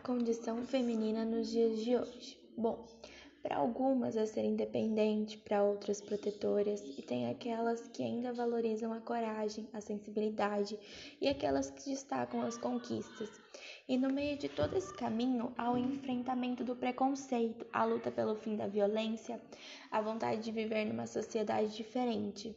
condição feminina nos dias de hoje? Bom, para algumas é ser independente, para outras protetoras, e tem aquelas que ainda valorizam a coragem, a sensibilidade e aquelas que destacam as conquistas. E no meio de todo esse caminho há o enfrentamento do preconceito, a luta pelo fim da violência, a vontade de viver numa sociedade diferente.